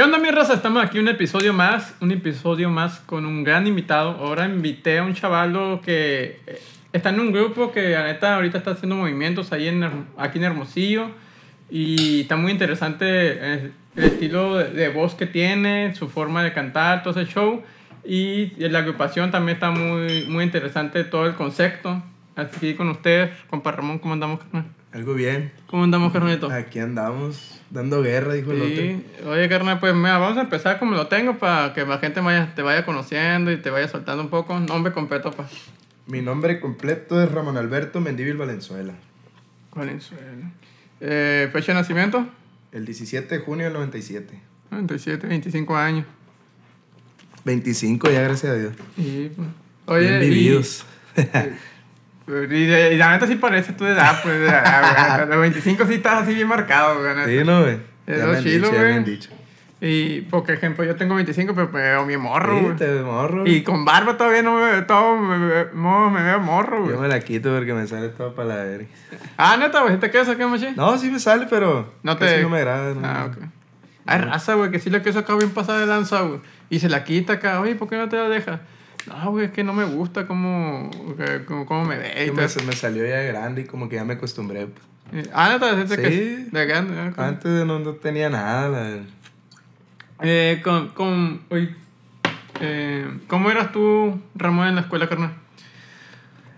¿Qué onda, mi raza? Estamos aquí un episodio más, un episodio más con un gran invitado. Ahora invité a un chavalo que eh, está en un grupo que, la neta, ahorita está haciendo movimientos ahí en, aquí en Hermosillo. Y está muy interesante eh, el estilo de, voz que tiene, su forma de cantar, todo ese show. Y la agrupación también está muy, muy interesante, todo el concepto. Aquí con ustedes, compa Ramón, ¿cómo andamos? Algo bien. ¿Cómo andamos, carnalito? Aquí andamos, dando guerra, dijo el otro. Sí, oye carnal, pues mira, vamos a empezar como lo tengo para que la gente vaya, te vaya conociendo y te vaya soltando un poco. Nombre completo, pues. Mi nombre completo es Ramón Alberto Mendívil Valenzuela. Valenzuela. Eh, fecha de nacimiento, El 17 de junio del 97. 97, 25 años. 25 ya, gracias a Dios. Y, pues, oye, bien vividos. Y, de- y la neta sí parece tu edad, pues. A los 25 sí estás así bien marcado, güey. sí, ¿no, güey? Es me han chilo, güey. Y, por ejemplo, yo tengo 25, pero me veo mi morro, Sí, güey. te ves morro. Y con barba todavía no me veo, todo me, me- me veo morro, güey. Yo me la quito porque me sale todo para la verga. Ah, neta, güey, ¿te quedas acá, machi? No, sí me sale, pero No casi te- no me agrada. ¿no? Ah, ok. Hay raza, güey, que sí le queso acá bien pasada de lanza, güey. Y se la quita acá, oye, ¿por qué no te la dejas? No, güey, es que no me gusta cómo, cómo, cómo me ve. y me, me salió ya grande y como que ya me acostumbré. Eh, Ah, ¿de Sí. que de grande, ah. Antes no, no tenía nada. la- Eh, con, con, oye, eh, ¿cómo eras tú, Ramón, en la escuela, carnal?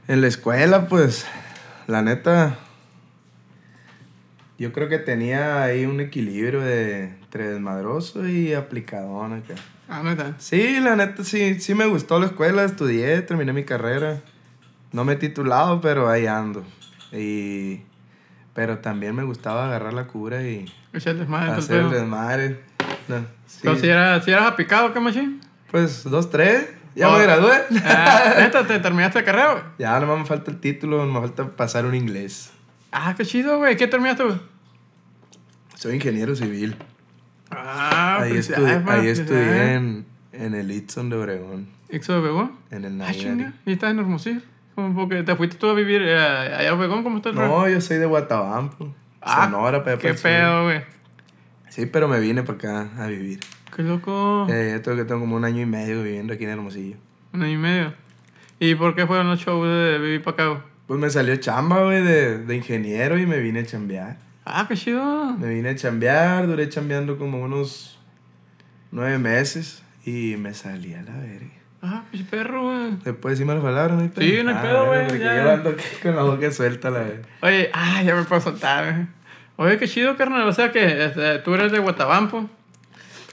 En la escuela, pues, la neta, yo creo que tenía ahí un equilibrio de entre desmadroso y aplicadón acá. Ah, neta. Sí, la neta, sí, sí me gustó la escuela, estudié, terminé mi carrera. No me he titulado, pero ahí ando. Y... Pero también me gustaba agarrar la cura y Echar desmadre, hacer desmadre. No, sí. Pero si, era, si eras aplicado, ¿qué, machín? Pues, dos, tres, ya Oh. me gradué. Ah, neta, ¿te terminaste la carrera, güey? ya nomás me falta el título, me falta pasar un inglés. Ah, qué chido, güey. ¿Qué terminaste, güey? Soy ingeniero civil. Ah, ahí estudié, man, ahí estudié felicidades. en, en el Itson de Obregón, ¿Ixo de Obregón? en el Ah, Nayarit. ¿Y estás en Hermosillo? ¿Cómo porque te fuiste tú a vivir eh, allá a Obregón? ¿Cómo está el? No, yo soy de Guatabampo, Ah, Sonora, para allá ¿Qué sur. pedo, güey? Sí, pero me vine para acá a vivir. Qué loco. Eh, yo tengo que tengo como un año y medio viviendo aquí en Hermosillo. Un año y medio. ¿Y por qué fueron los shows de vivir para acá, güey? Pues me salió chamba, güey, de, de ingeniero y me vine a chambear. Ah, qué chido. Me vine a chambear, duré chambeando como unos nueve meses y me salí a la verga. Ah, qué perro, güey. Después sí me lo falaron, ¿no hay pedo? Sí, no hay Ah, pedo, güey, porque ya. Yo ando aquí con la boca suelta, la verga. Oye, ah, ya me puedo soltar, güey. Oye, qué chido, carnal. O sea que este, tú eres de Guatabampo,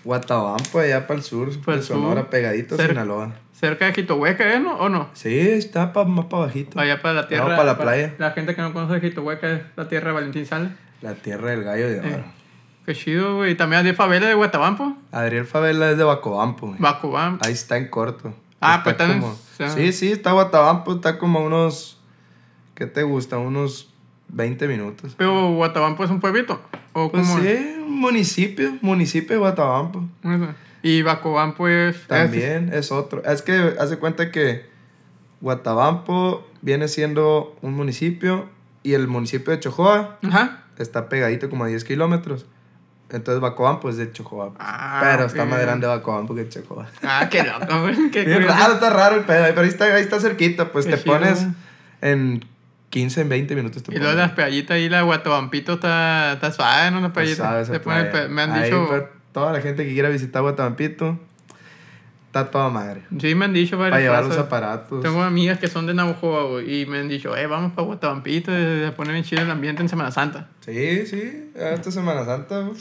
Guatabampo, allá para el sur, Pa'l de Sonora, sur. pegadito a. Sinaloa. cerca de Jitohueca, ¿eh? ¿No? ¿O no? Sí, está pa- más para bajito. Allá para la tierra. para la playa. La gente que no conoce Jitohueca es la tierra de Valentín Sales. La tierra del gallo de oro. Eh. Qué chido, güey. También hay favela de Guatabampo. Adriel Favela es de Bacobampo. güey. Bacubampo. Ahí está en corto. Ah, Está pues en- como- o sea- Sí, sí, está Guatabampo, está como unos... ¿Qué te gusta? Unos 20 minutos. Pero Guatabampo es un pueblito. ¿O Pues cómo es? sí, un municipio, municipio de Guatabampo. Eso. Y Bacobampo es. También es otro. Es que hace cuenta que Guatabampo viene siendo un municipio y el municipio de Chojoa Ajá. está pegadito como a 10 kilómetros. Entonces Bacobampo es de Chojoa. Ah, pero está ok. más grande Bacobampo que Chojoa. Ah, qué loco. Qué raro, está raro el pedo, pero ahí está, ahí está cerquita, pues Qué te chido. pones en 15, en 20 minutos. Te Y luego las peallitas ahí, la Guatabampito está, está suave, ¿no? La Pues, peallita. sabes, pone me han Ahí, dicho. pues, toda la gente que quiera visitar Guatabampito, está toda madre. Sí, me han dicho varias Para llevar los aparatos. Tengo amigas que son de Navajoa, güey, y me han dicho, eh, vamos para Guatabampito, y se pone bien chido el ambiente en Semana Santa. Sí, sí, esta Semana Santa, uf,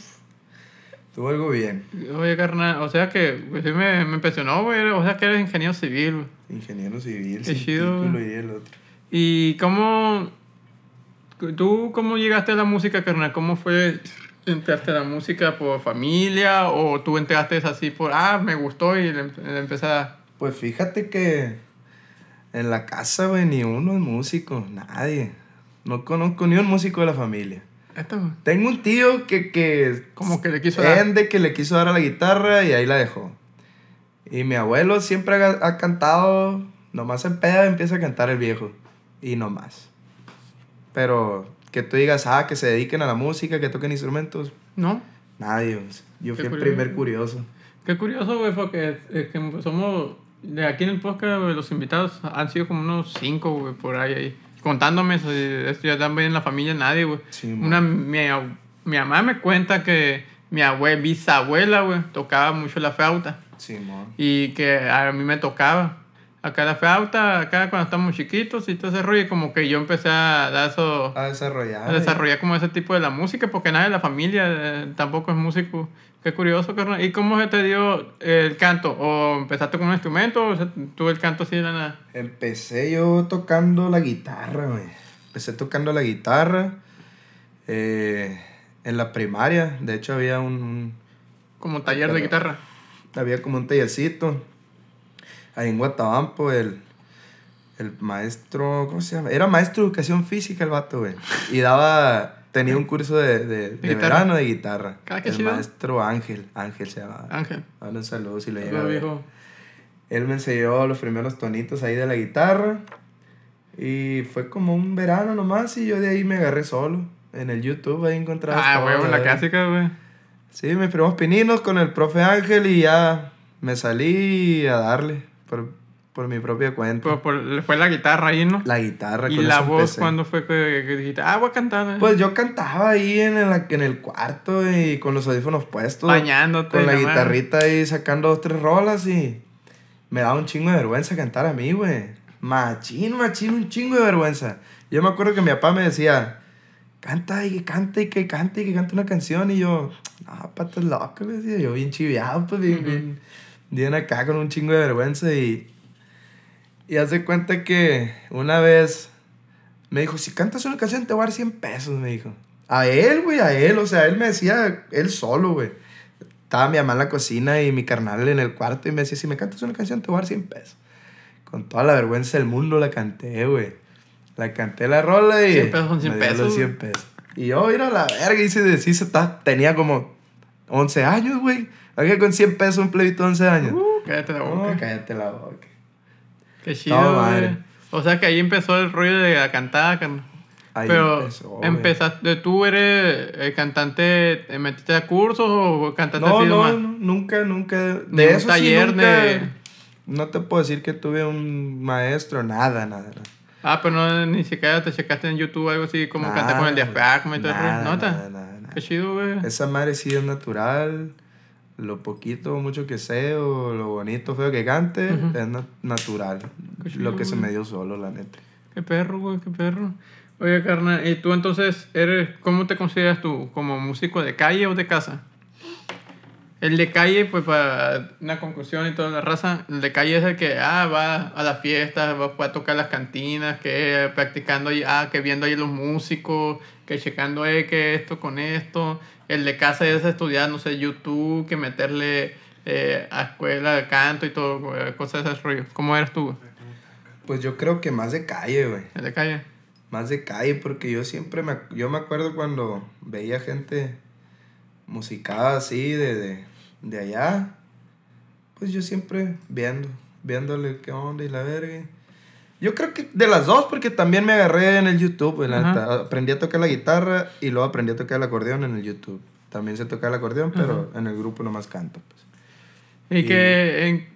estuvo algo bien. Oye, carnal, o sea que, pues sí me, me impresionó, güey, o sea que eres ingeniero civil, güey. Ingeniero civil, Qué sin chido. título y el otro. ¿Y cómo, tú cómo llegaste a la música, carnal? ¿Cómo fue, entraste a la música por familia o tú entraste así por, ah, me gustó y le, le empecé a... Pues fíjate que en la casa, güey, ni uno es músico, nadie. No conozco ni un músico de la familia. Esto, Tengo un tío que, que como que le quiso dar... Que le quiso dar a la guitarra y ahí la dejó. Y mi abuelo siempre ha, ha cantado, nomás en peda empieza a cantar el viejo. Y no más. Pero que tú digas, ah, que se dediquen a la música, que toquen instrumentos, ¿No? nadie. güey. Yo Qué fui el curioso. primer curioso. Qué curioso, güey, porque es que somos. De aquí en el podcast, güey, los invitados han sido como unos cinco, güey, por ahí. ahí. Contándome, eso, esto ya también en la familia nadie, güey. Sí, man. Una, mi, mi mamá me cuenta que mi abuela, bisabuela, güey, tocaba mucho la flauta. Simón. Y que a mí me tocaba. Acá la flauta, acá cuando estamos chiquitos y todo ese rollo, y como que yo empecé a dar eso, A desarrollar. a desarrollar como ese tipo de la música, porque nadie de la familia eh, tampoco es músico. Qué curioso, carnal. ¿Y cómo se te dio el canto? ¿O empezaste con un instrumento o tú el canto así de la nada? Empecé yo tocando la guitarra, güey. Empecé tocando la guitarra eh, en la primaria. De hecho, había un, un- Como taller de guitarra. había como un tallercito. Ahí en Guatabampo, el, el maestro, ¿cómo se llama? Era maestro de educación física el vato, güey. Y daba, tenía un curso de, de, de verano de guitarra. Ah, el chido. maestro Ángel, Ángel se llamaba. Ángel. Ahora un saludo si lo llega viejo. Él me enseñó los primeros tonitos ahí de la guitarra. Y fue como un verano nomás y yo de ahí me agarré solo. En el YouTube ahí encontraba. Ah, todo, huevo, la ¿verdad? clásica, güey. Sí, mis primos pininos con el profe Ángel y ya me salí a darle por, por mi propia cuenta. Pues por- fue la guitarra ahí, ¿no? la guitarra y la voz, cuando fue que, que dijiste, ah, voy a cantar? eh"? Pues yo cantaba ahí en el, en el cuarto y con los audífonos puestos. Bañándote. Con la guitarrita ahí sacando dos, tres rolas y me daba un chingo de vergüenza cantar a mí, güey. Machín, machín, un chingo de vergüenza. Yo me acuerdo que mi papá me decía, canta y que cante y que cante y que cante una canción. Y yo, no, patas loco, le decía yo, bien chiviado, pues bien, Ujú. bien, bien acá con un chingo de vergüenza. Y, y haz de cuenta que una vez me dijo, si cantas una canción te voy a dar 100 pesos, me dijo. A él, güey, a él. O sea, él me decía, él solo, güey. Estaba mi mamá en la cocina y mi carnal en el cuarto y me decía, si me cantas una canción te voy a dar 100 pesos. Con toda la vergüenza del mundo la canté, güey. La canté la rola y... 100 pesos son 100 me dio pesos, los 100 pesos. Y yo, ir a la verga, y se se está, tenía como 11 años, güey. Aquí con 100 pesos un plebito de 11 años. Uh, cállate la boca. cállate la boca. Qué chido, No, madre. O sea que ahí empezó el rollo de la cantada. Ahí Pero empezó, empezaste, ¿tú eres eh, cantante, te metiste a cursos o cantante No, así no, no, nunca, nunca. De Ni un eso sí, taller nunca- de- No te puedo decir que tuve un maestro, nada, nada. nada. Ah, pero no, ni siquiera te checaste en YouTube algo así como cantar con el diafragma y todo el rollo. nada, nada, nada, nada. Qué chido, güey. Esa madre sí es natural. Lo poquito o mucho que sé, o lo bonito feo que cante, es na- natural. Chido, Lo que se me dio solo, la neta. Qué perro, güey, qué perro. Oye, carnal, ¿y tú entonces eres, cómo te consideras tú? ¿Como músico de calle o de casa? El de calle, pues para una conclusión y toda la raza, el de calle es el que ah, va a las fiestas, va, a tocar las cantinas, que practicando ahí, ah, que viendo ahí los músicos, que checando eh, que esto con esto. El de casa es estudiar, no sé, YouTube, que meterle eh, a escuela de canto y todo, eh, cosas de ese rollo. ¿Cómo eres tú? Pues yo creo que más de calle, güey. El de calle. Más de calle, porque yo siempre me, yo me acuerdo cuando veía gente musicada así de, de, de allá, pues yo siempre viendo, viéndole qué onda y la verga. Yo creo que de las dos, porque también me agarré en el YouTube, güey, la Ajá. Aprendí a tocar la guitarra y luego aprendí a tocar el acordeón en el YouTube. También sé tocar el acordeón, pero en el grupo nomás canto. Pues. Y que, en,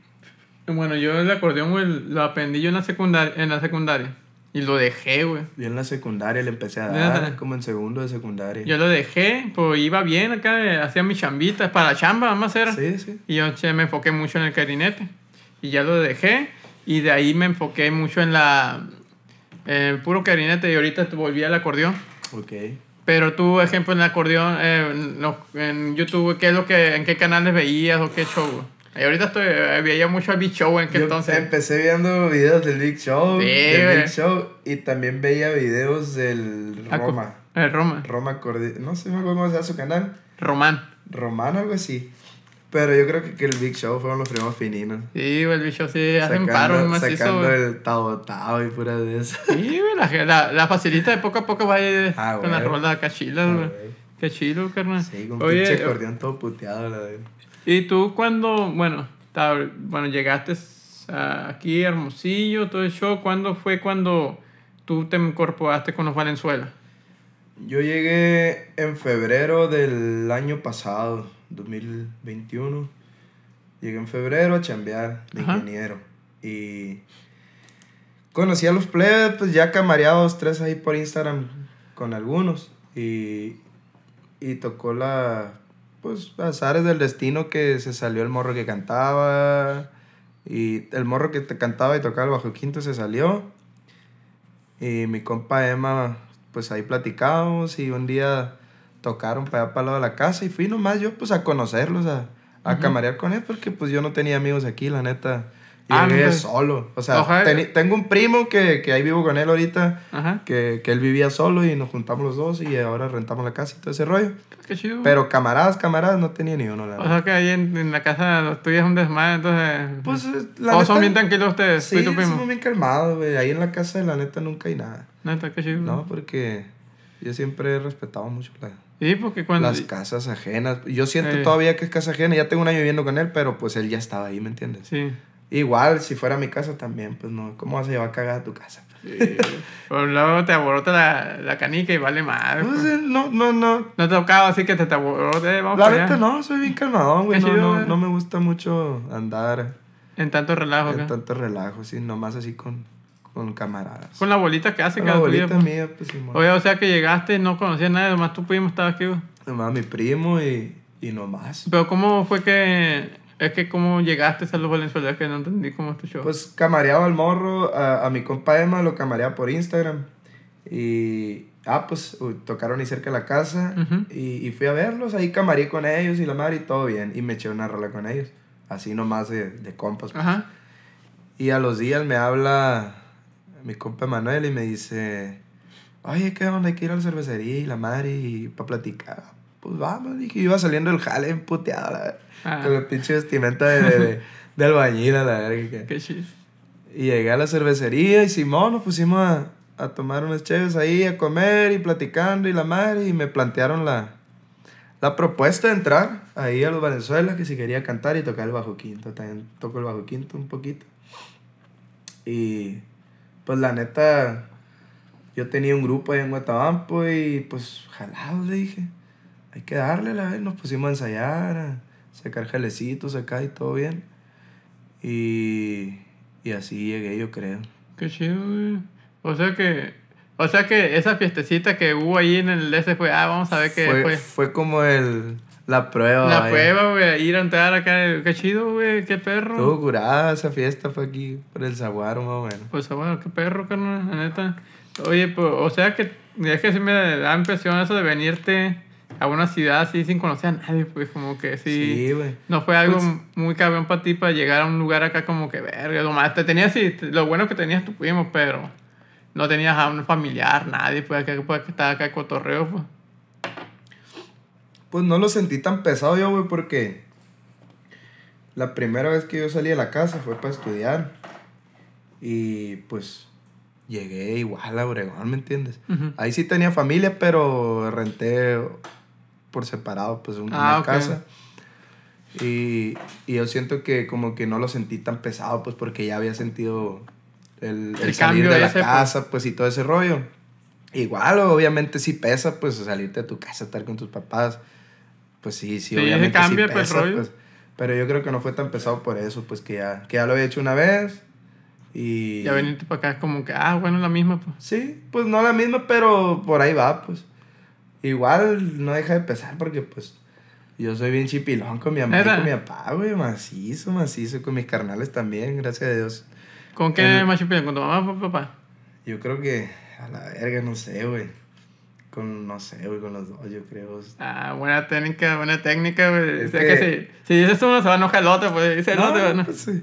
bueno, yo el acordeón, lo aprendí yo en la secundaria, en la secundaria. Y lo dejé, güey. Yo en la secundaria le empecé a dar, como en segundo de secundaria. Yo lo dejé, pues iba bien acá, hacía mis chambitas para la chamba, más era. Sí, sí. Y yo che, me enfoqué mucho en el clarinete. Y ya lo dejé. Y de ahí me enfoqué mucho en la... En el puro clarinete y ahorita volví al acordeón. Ok. Pero tú, ejemplo, en el acordeón, eh, en YouTube, ¿qué es lo que, ¿en qué canales veías o qué show? Y ahorita estoy, eh, veía mucho al Big Show en que Yo entonces... empecé viendo videos del Big Show, Sí, del. Big Show y también veía videos del Aco- Roma. El Roma. Roma Cordi... No sé cómo se llama su canal. Román. Romano, algo así. Pero yo creo que, que el Big Show fueron los primeros fininos. Sí, güey, el bicho sí hacen paro macizo, Sacando güey. el tabo tabo y pura de eso. Sí, güey, la, la, la facilita de poco a poco va ir Ah, con rolas acá chilas, Ah, güey. güey. Qué carnal. Sí, con Oye, pinche acordeón todo puteado, la verdad. ¿Y tú cuando, bueno, bueno, llegaste aquí a Hermosillo, todo el show, ¿cuándo fue cuando tú te incorporaste con los Valenzuela? Yo llegué en febrero del año pasado, 2021. Llegué en febrero a chambear de Ajá. ingeniero. Y conocí a los plebes, pues ya camareados tres ahí por Instagram con algunos. Y, y tocó la, pues, azares del destino que se salió el morro que cantaba. Y el morro que te cantaba y tocaba el bajo quinto se salió. Y mi compa Emma, pues ahí platicábamos y un día tocaron para allá para el lado de la casa y fui nomás yo pues a conocerlos, a, a Ujú. camarear con él porque pues yo no tenía amigos aquí, la neta. Ah, Llegué no, solo. O sea, teni- tengo un primo que, que ahí vivo con él ahorita, Ajá. que, que él vivía solo y nos juntamos los dos y ahora rentamos la casa y todo ese rollo. Qué chido. Pero camaradas, camaradas, no tenía ni uno, la o verdad. sea que ahí en, en la casa los tuyos es un desmadre, entonces. Pues, eh, la Todos son neta, bien tranquilos ustedes, tú Sí, y tu primo. somos bien calmados, güey. Ahí en la casa de la neta nunca hay nada. Neta, qué chido. No, porque yo siempre he respetado mucho la, Sí, porque cuando. las casas ajenas. Yo siento Eh. todavía que es casa ajena. Ya tengo un año viviendo con él, pero pues él ya estaba ahí, ¿me entiendes? Sí. Igual, si fuera mi casa también, pues no. ¿Cómo vas a llevar cagada a tu casa? sí. Pero luego te aborota la, la canica y vale madre. Pues, pues. eh, no, no, no. No te ha tocado así que te, te aborote, vamos La neta no, soy bien calmadón, güey. Qué No, no, no me gusta mucho andar En tanto relajo en tanto relajo, sí. Nomás así con, con camaradas. Con la bolita que hace Con la cada día. bolita pues. mía, pues sí, Oye, o sea que llegaste y no conocías a nadie, nomás tu primo estaba aquí. güey. Nomás mi primo y, y nomás. Pero ¿cómo fue que... Es que cómo llegaste a los Valenzuela, que no entendí cómo es tu show. Pues camareaba al morro, a, a mi compa Emma lo camareaba por Instagram. Y, ah, pues tocaron ahí cerca de la casa Ujú. y, y fui a verlos, ahí camareé con ellos y la madre y todo bien. Y me eché una rola con ellos, así nomás de, de compas. pues. Ajá. Y a los días me habla mi compa Manuel y me dice, oye, ¿qué onda? Hay que ir a la cervecería y la madre y para platicar. Pues vamos, dije, iba saliendo el jale emputeado, la verdad. Ah. Con la pinche vestimenta de, de, de, albañil, a la verga. que- Qué chido. y llegué a la cervecería y Simón nos pusimos a, a tomar unas cheves ahí, a comer y platicando y la madre. Y me plantearon la, la propuesta de entrar ahí a los Venezuela, que si quería cantar y tocar el bajo quinto. También toco el bajo quinto un poquito. Y pues la neta, yo tenía un grupo ahí en Guatabampo y pues jalado le dije. Hay que darle la vez. Nos pusimos a ensayar, a sacar jalecitos acá y todo bien. Y, y así llegué, yo creo. Qué chido, güey. O sea que... O sea que esa fiestecita que hubo ahí en el DS fue... Ah, vamos a ver qué fue, fue. fue como el, la prueba. La prueba, güey. Ir a entrar acá. Qué chido, güey. Qué perro. Estuvo curada esa fiesta, fue aquí por el Zaguaro más o menos. Pues bueno, qué perro, carnal, la neta. Oye, pues, o sea que es que sí me da impresión eso de venirte a una ciudad así sin conocer a nadie, pues como que sí. Sí, güey. No fue algo Pues- muy cabrón para ti para llegar a un lugar acá como que verga. Nomás te tenías, sí, lo bueno que tenías tu primo, pero no tenías a un familiar, nadie, pues acá pues, que estaba acá cotorreo, pues. Pues no lo sentí tan pesado yo, güey, porque la primera vez que yo salí de la casa fue para estudiar. Y pues llegué igual a Obregón, ¿me entiendes? Ujú. Ahí sí tenía familia, pero renté por separado, pues un- Ah, una ok. casa. Y, y yo siento que como que no lo sentí tan pesado, pues porque ya había sentido el, el El salir de la ese, pues. casa, pues y todo ese rollo. Igual, obviamente sí pesa, pues salirte de tu casa, estar con tus papás. Pues sí, sí, Sí, obviamente cambia, sí pues, pesa, pues. Pero yo creo que no fue tan pesado por eso, pues que ya, que ya lo había hecho una vez. Y... Ya venirte para acá es como que, ah, bueno, la misma, pues. Sí, pues no la misma, pero por ahí va, pues. Igual no deja de pesar porque, pues, yo soy bien chipilón con mi mamá y con mi papá, güey, macizo, macizo, con mis carnales también, gracias a Dios. ¿Con qué El- más chupillas? ¿Con tu mamá o papá? Yo creo que, a la verga, no sé, güey. Con, no sé, güey, con los dos, yo creo. Ah, buena técnica, buena técnica, güey. O sea que- que, si, si dices uno, se va a enojar el otro, pues dice el No, otro. ¿no? pues, sí.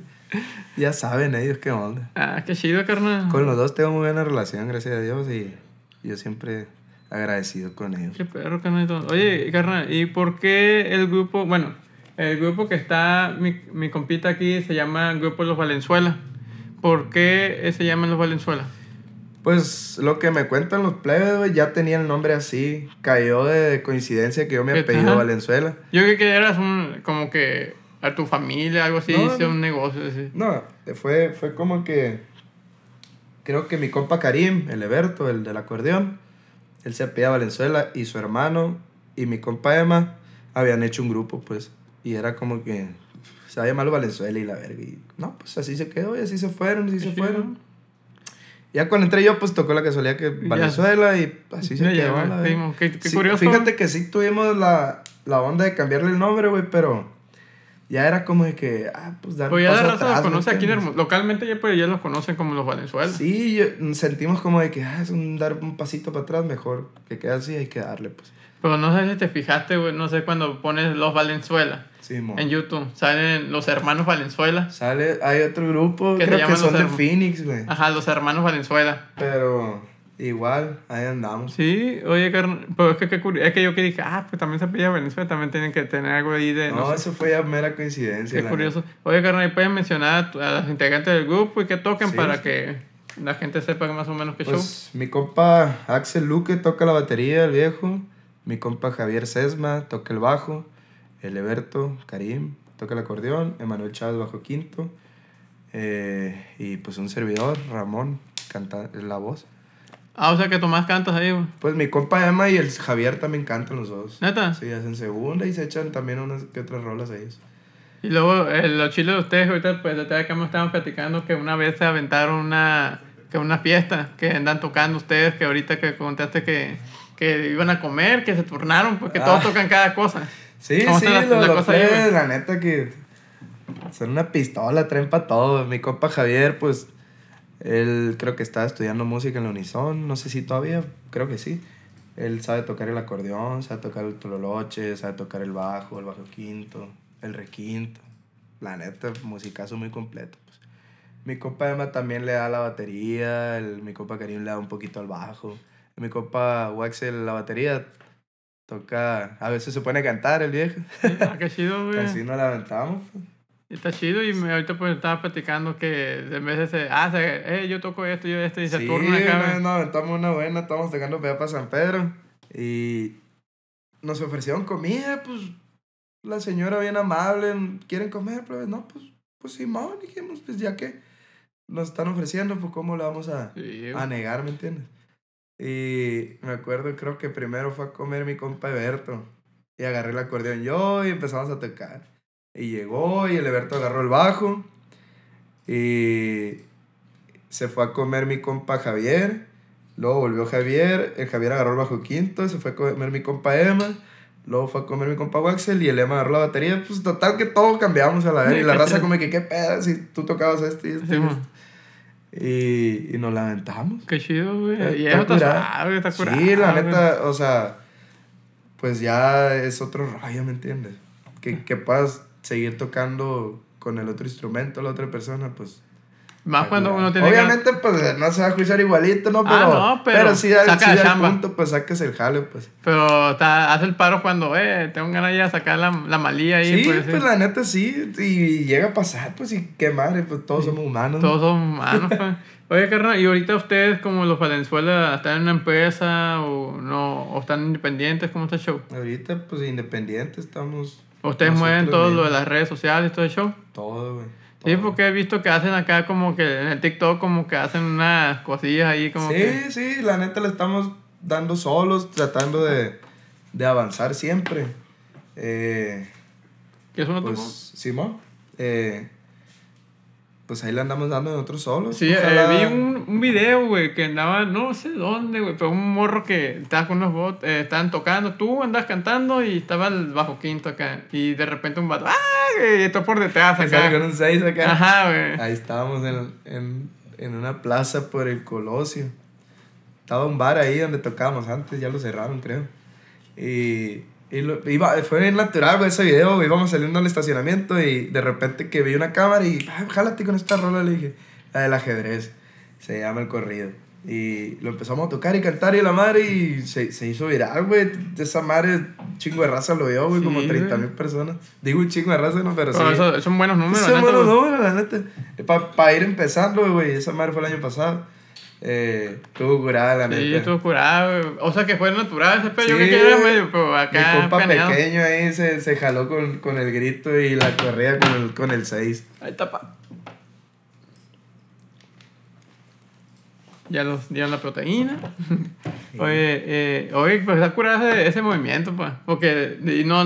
Ya saben ellos qué onda. Ah, qué chido, carnal. Con los dos tengo muy buena relación, gracias a Dios, y yo siempre agradecido con ellos. Qué perro, carnal. Oye, carnal, ¿y por qué el grupo, bueno, el grupo que está, mi, mi compita aquí se llama Grupo Los Valenzuela? ¿Por qué se llaman Los Valenzuela? Pues lo que me cuentan los plebes, ya tenía el nombre así. Cayó de coincidencia que yo me Que- apellido. Valenzuela. Yo creo que eras un, como que a tu familia, algo así, No, hice no. un negocio así. No, fue, fue como que. Creo que mi compa Karim, el Eberto, el del acordeón, él se apellida Valenzuela y su hermano y mi compa Emma habían hecho un grupo, pues. Y era como que se había llamado Valenzuela y la verga. Y no, pues así se quedó y así se fueron, así se fueron. Ya cuando entré yo, pues tocó la casualidad que. Valenzuela y así se quedó. ya, la. Qué, qué Sí, curioso. Fíjate que sí tuvimos la, la onda de cambiarle el nombre, güey, pero ya era como de que, ah, pues dar Pues un ya la paso raza atrás, los ¿me conoce aquí en entiendes? Hermo- Localmente ya, pues, ya los conocen como los Valenzuela. Sí, yo- sentimos como de que ah, es un dar un pasito para atrás, mejor que quede así, hay que darle, pues. Pero no sé si te fijaste, güey, no sé, cuando pones los Valenzuela Sí, mo. en YouTube, salen los hermanos Valenzuela. Sale, hay otro grupo, Que se creo que llaman son los de Phoenix, güey. Ajá, los hermanos Valenzuela. Pero igual, ahí andamos. Sí, oye, carnal, pero es que, qué curi- es que yo que dije, ah, pues también se pilla Valenzuela, también tienen que tener algo ahí de, no, No, sé, eso fue ya mera coincidencia. qué curioso. Oye, carnal, ¿y puedes mencionar a, los integrantes del grupo y que toquen Sí. para que la gente sepa más o menos qué neta. show? Pues mi compa Axel Luque toca la batería, el viejo. Mi compa Javier Sesma toca el bajo. El Eberto Karim toca el acordeón. Emanuel Chávez bajo quinto. Eh, y pues un servidor, Ramón, canta la voz. Ah, o sea que Tomás cantas ahí, güey. Pues mi compa Emma y el Javier también cantan los dos. ¿Neta? Sí, hacen segunda y se echan también unas que otras rolas ellos. Y luego, eh, los chiles de ustedes, ahorita, pues, de acá me estaban platicando que una vez se aventaron una, que una fiesta, que andan tocando ustedes, que ahorita que contaste que, que iban a comer, que se turnaron, porque todos Ah. tocan cada cosa. Sí, ¿Cómo sí, la- los, la los cosa ahí, plebes, güey? la neta que son una pistola, traen para todo. Mi compa Javier, pues, él creo que está estudiando música en la Unison, no sé si todavía, creo que sí. Él sabe tocar el acordeón, sabe tocar el tololoche, sabe tocar el bajo, el bajo quinto, el requinto. La neta, musicazo muy completo. Pues. Mi compa Emma también le da la batería, el, mi compa Karim le da un poquito al bajo. Mi compa Waxel la batería toca, a veces se pone a cantar el viejo. Ah, qué chido, güey. Así nos la aventamos. pues. Está chido y me, ahorita pues estaba platicando que en vez de ese, ah, se, eh, yo toco esto, yo esto, y se Sí, turna acá. nos aventamos una buena, estábamos tocando para San Pedro y nos ofrecieron comida, pues la señora bien amable, ¿quieren comer? Pues no, pues, pues Simón, dijimos, pues ya que nos están ofreciendo, pues cómo le vamos a, Sí, a negar, ¿me entiendes? Y me acuerdo, creo que primero fue a comer mi compa Eberto. Y agarré el acordeón yo y empezamos a tocar. Y llegó y el Eberto agarró el bajo. Y se fue a comer mi compa Javier. Luego volvió Javier. El Javier agarró el bajo quinto. Se fue a comer mi compa Emma. Luego fue a comer mi compa Waxel y el Emma agarró la batería. Pues total que todos cambiamos a la vez. Y la raza como que, ¿qué pedo? Si tú tocabas esto y esto. Sí, y nos lamentamos. Qué chido, güey. Y está curado. está curado. Sí, la güey. neta, o sea, pues ya es otro rollo, ¿me entiendes? Que, que puedas seguir tocando con el otro instrumento, la otra persona, pues. Más cuando uno tiene que- Obviamente, pues no se va a juiciar igualito, ¿no? Pero, Ah, no, pero sí, al, saca sí la al chamba. punto, pues saques el jale, pues. Pero está, hace el paro cuando, eh, tengo ganas ya de sacar la, la malía ahí. Sí, pues, pues, sí. la neta sí, y llega a pasar, pues, y qué madre, pues todos somos humanos. Todos son humanos, pues. Oye, carnal, ¿y ahorita ustedes como los Valenzuela están en una empresa o no, o están independientes? ¿Cómo está el show? Ahorita, pues, independientes estamos. ¿Ustedes mueven todo lo de las redes sociales y todo el show? Todo, güey. Sí, porque he visto que hacen acá como que en el TikTok como que hacen unas cosillas ahí como sí, que... sí, la neta le estamos dando solos, tratando de, de avanzar siempre. Eh, ¿Qué es una pues, Simón, eh, pues ahí le andamos dando en otros solos. Sí, eh, vi un, un video, güey, que andaba, no sé dónde, güey, pero un morro que estaba con unos bots, eh, estaban tocando, tú andas cantando y estaba el bajo quinto acá, y de repente un vato, ¡ah! Y esto por detrás sale con acá. un 6 acá. Ajá, güey. Ahí estábamos en, en, en una plaza por el Colosio. Estaba un bar ahí donde tocábamos antes, ya lo cerraron, creo. Y, y lo- iba, fue bien natural güey, ese video, güey, íbamos saliendo al estacionamiento y de repente que vi una cámara y, ah, jálate con esta rola, le dije, la del ajedrez, se llama el corrido. Y lo empezamos a tocar y cantar y la madre y se, se hizo viral, güey. Esa madre, chingo de raza lo vio, güey, Sí, como 30 mil personas. Digo un chingo de raza, no, pero, Pero sí. eso, son buenos números, Son buenos números, la neta. Para ir empezando, güey. Esa madre fue el año pasado. Eh, estuvo curada, la Sí, neta. estuvo curado, güey. O sea que fue natural ese pedo. Yo Sí, que era medio, pero Mi acá. compa planeado. pequeño ahí se, se jaló con, con el grito y la correa con el, con el 6. Ahí está, pa. Ya nos dieron la proteína. Oye, eh, oye, pues está curado ese, ese movimiento, pues. Porque y no,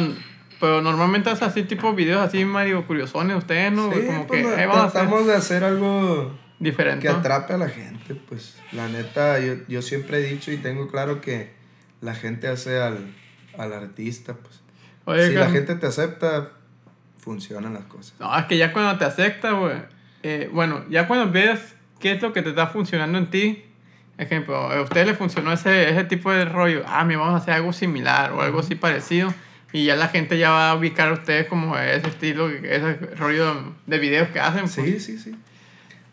pero normalmente hace así tipo videos así Mario curiosones ustedes, ¿no? Sí, Como pues, que no- vamos a hacer tratamos de hacer algo diferente. que atrape a la gente, pues. La neta, yo, yo siempre he dicho y tengo claro que la gente hace al, al artista, pues. Oye, si la gente te acepta, funcionan las cosas. No, es que ya cuando te acepta, güey. eh, bueno, ya cuando ves qué es lo que te está funcionando en ti. Ejemplo, a usted le funcionó ese, ese tipo de rollo. Ah, me vamos a hacer algo similar o algo así parecido. Y ya la gente ya va a ubicar a ustedes como ese estilo, ese rollo de videos que hacen. pues. Sí, sí, sí.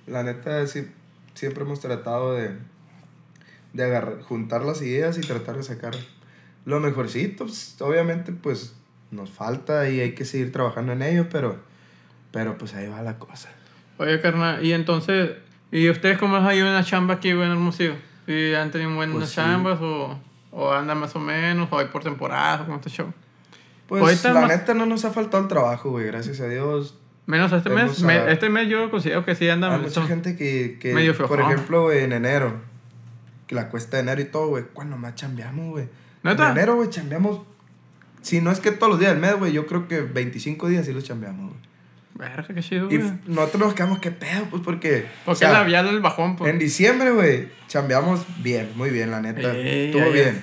La neta, sí, siempre hemos tratado de, de agarrar, juntar las ideas y tratar de sacar lo mejorcito. Pues, obviamente, pues nos falta y hay que seguir trabajando en ello, pero, pero pues ahí va la cosa. Oye, carnal, y entonces, ¿y ustedes cómo les ha ido en la chamba aquí, en Hermosillo? ¿Y han tenido buenas Pues sí. chambas o, o andan más o menos, o hay por temporada, cómo está el show? Pues la más- neta no nos ha faltado el trabajo, güey, gracias a Dios. Menos este mes, me- este mes yo considero que sí andan... Hay mucha gente que, que medio por ejemplo, en enero, que la cuesta de enero y todo, güey, cuando más chambeamos, güey. En ¿Neta? enero, güey, chambeamos, si no es que todos los días del mes, güey, yo creo que 25 días sí los chambeamos, güey. Verga, qué chido, Y güey. f- nosotros nos quedamos, ¿qué pedo? Pues porque, Porque o sea, la vía del bajón, pues. en diciembre, güey, chambeamos bien, muy bien, la neta, Ey, estuvo ya. bien.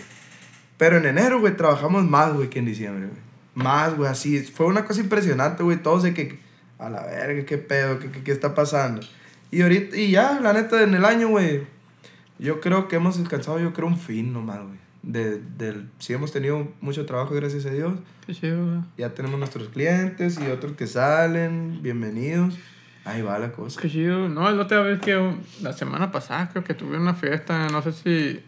Pero en enero, güey, trabajamos más, güey, que en diciembre, güey. Más, güey, así. Fue una cosa impresionante, güey. Todos de que, a la verga, qué pedo, qué, qué, qué está pasando. Y ahorita, y ya, la neta, en el año, güey, yo creo que hemos descansado, yo creo, un fin nomás, güey. De, del, sí hemos tenido mucho trabajo, gracias a Dios. Qué chido, güey. Ya tenemos nuestros clientes y otros que salen, bienvenidos. Ahí va la cosa. Qué chido. No, la otra vez que la semana pasada creo que tuve una fiesta, no sé si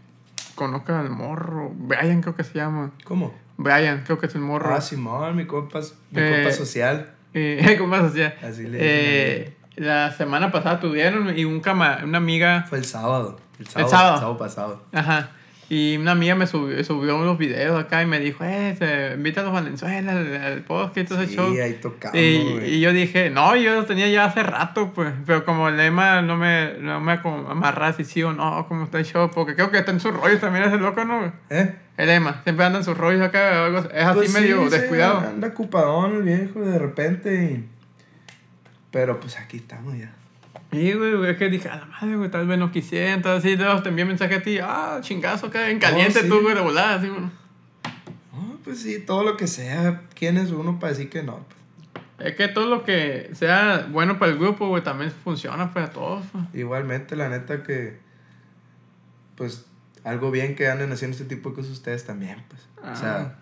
conozcas al morro. Brian creo que se llama. ¿Cómo? Brian, creo que es el morro. Ah, Simón, mi compa, mi Eh, compa social. Eh, ¿Cómo se hacía? Así le Eh, la semana pasada tuvieron y un cama, una amiga, Fue el sábado. El sábado, sábado. El sábado pasado. ajá, y una amiga me subió, subió unos videos acá y me dijo, eh, se, invita a los Valenzuela al, al podcast y todo ese Sí, show. ahí tocamos, Y, y yo dije, no, yo lo tenía ya hace rato, pues. Pero como el lema no me, no me amarra si sí o no, como está el show. Porque creo que está en sus rollos también ese loco, ¿no? ¿Eh? El lema, siempre anda en sus rollos acá. algo- es así Pues medio sí, descuidado. anda ocupadón el viejo de repente. y- Pero pues aquí estamos ya. Y, güey, es que dije, a la madre, güey, tal vez no quisieran, tal así. Luego te envié mensaje a ti, ah, chingazo acá, en caliente sí. tú, güey, de volada, así, güey. No, pues sí, todo lo que sea. ¿Quién es uno para decir que no? Pues, Es que todo lo que sea bueno para el grupo, güey, también funciona para todos. Igualmente, la neta que. Pues algo bien que anden haciendo este tipo de cosas ustedes también, pues. O sea, Ah,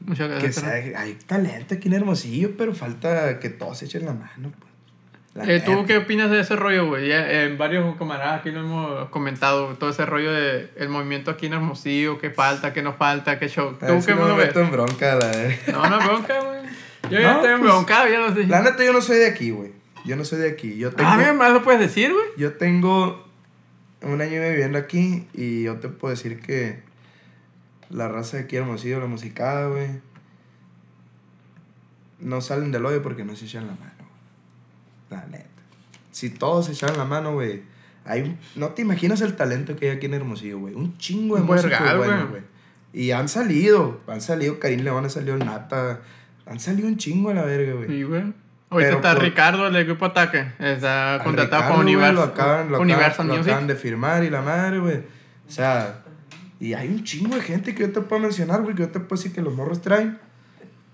Muchas que gracias. sea, hay talento aquí en Hermosillo, pero falta que todos echen la mano, pues. Eh, ¿Tú qué opinas de ese rollo, güey? Ya, eh, varios camaradas aquí lo hemos comentado, todo ese rollo de el movimiento aquí en Hermosillo, qué falta, qué no falta, qué show. A ¿Tú qué no me meto en bronca, la verga. No, no, bronca, güey. Yo No, ya estoy pues, embroncado, ya lo sé. La neta, yo no soy de aquí, güey. Yo no soy de aquí. Yo tengo, Ah, bien, más lo puedes decir, güey. yo tengo un año viviendo aquí y yo te puedo decir que la raza de aquí de Hermosillo, la musicada, güey, no salen del hoyo porque no se echan la mano. La neta. Si todos se echan la mano, güey, hay un- no te imaginas el talento que hay aquí en Hermosillo, güey. Un chingo de músicos buenos, güey. Y han salido, han salido Karim León, ha salido el Nata, han salido un chingo a la verga, güey. Sí, güey. Ahorita está por- Ricardo, el grupo Ataque. Está contratado güey, Universal, Lo acaban, lo acaban- Universal lo Music. acaban de firmar y la madre, güey. O sea, y hay un chingo de gente que yo te puedo mencionar, güey, que yo te puedo decir que los morros traen.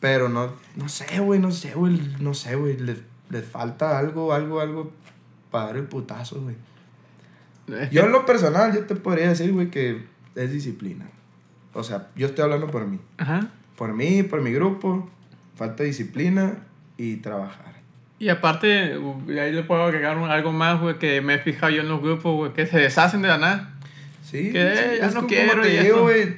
Pero no, no sé, güey, no sé, güey, no sé, güey. Les, falta algo, algo, algo para dar el putazo, güey. Que- Yo en lo personal, yo te podría decir, güey, que es disciplina. O sea, yo estoy hablando por mí. Ajá. Por mí, por mi grupo, falta disciplina y trabajar. Y aparte, uh, ahí le puedo agregar algo más, güey, que me he fijado yo en los grupos, güey, que se deshacen de la nada. Sí, Que, sí, ya es no como quiero te y digo, güey.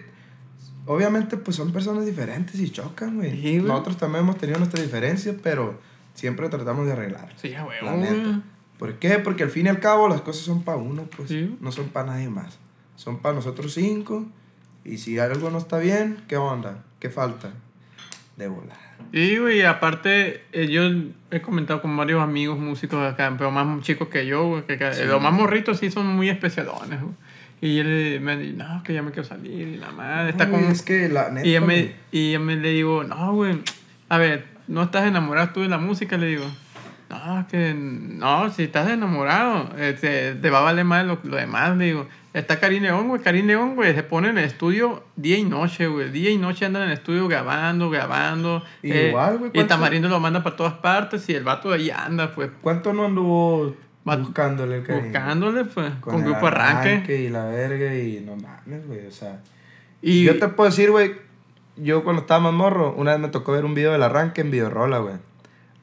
Obviamente, pues son personas diferentes y chocan, güey. Sí, güey. Nosotros también hemos tenido nuestras diferencias, pero siempre tratamos de arreglar. Sí, ya, güey. La neta. ¿Por qué? Porque al fin y al cabo las cosas son para uno, pues. Sí. No son para nadie más. Son para nosotros cinco. Y si algo no está bien, ¿qué onda? ¿Qué falta? De volar. Sí, güey, y aparte, eh, yo he comentado con varios amigos músicos acá, pero más chicos que yo, güey, que, que Sí. los más morritos sí son muy especialones, güey. Y él me dice, no, que ya me quiero salir, y la madre está No, con... Es que la neta. Y yo, me, y yo me le digo, no, güey, A ver, ¿no estás enamorado tú de la música? Le digo. No, que no, si estás enamorado, eh, te, va a valer más lo, lo demás, le digo. Está Karim León, güey. Karim León, güey, se pone en el estudio día y noche, güey. Día y noche andan en el estudio grabando, grabando. eh, Igual, güey, Y tamarindo lo manda para todas partes y el vato ahí anda, pues, ¿Cuánto no anduvo buscándole el cariño? buscándole, pues, con, el grupo arranque. Y la verga y no mames, güey, o sea... Y Yo te puedo decir, güey, yo cuando estaba más morro, una vez me tocó ver un video del arranque en Videorola, güey.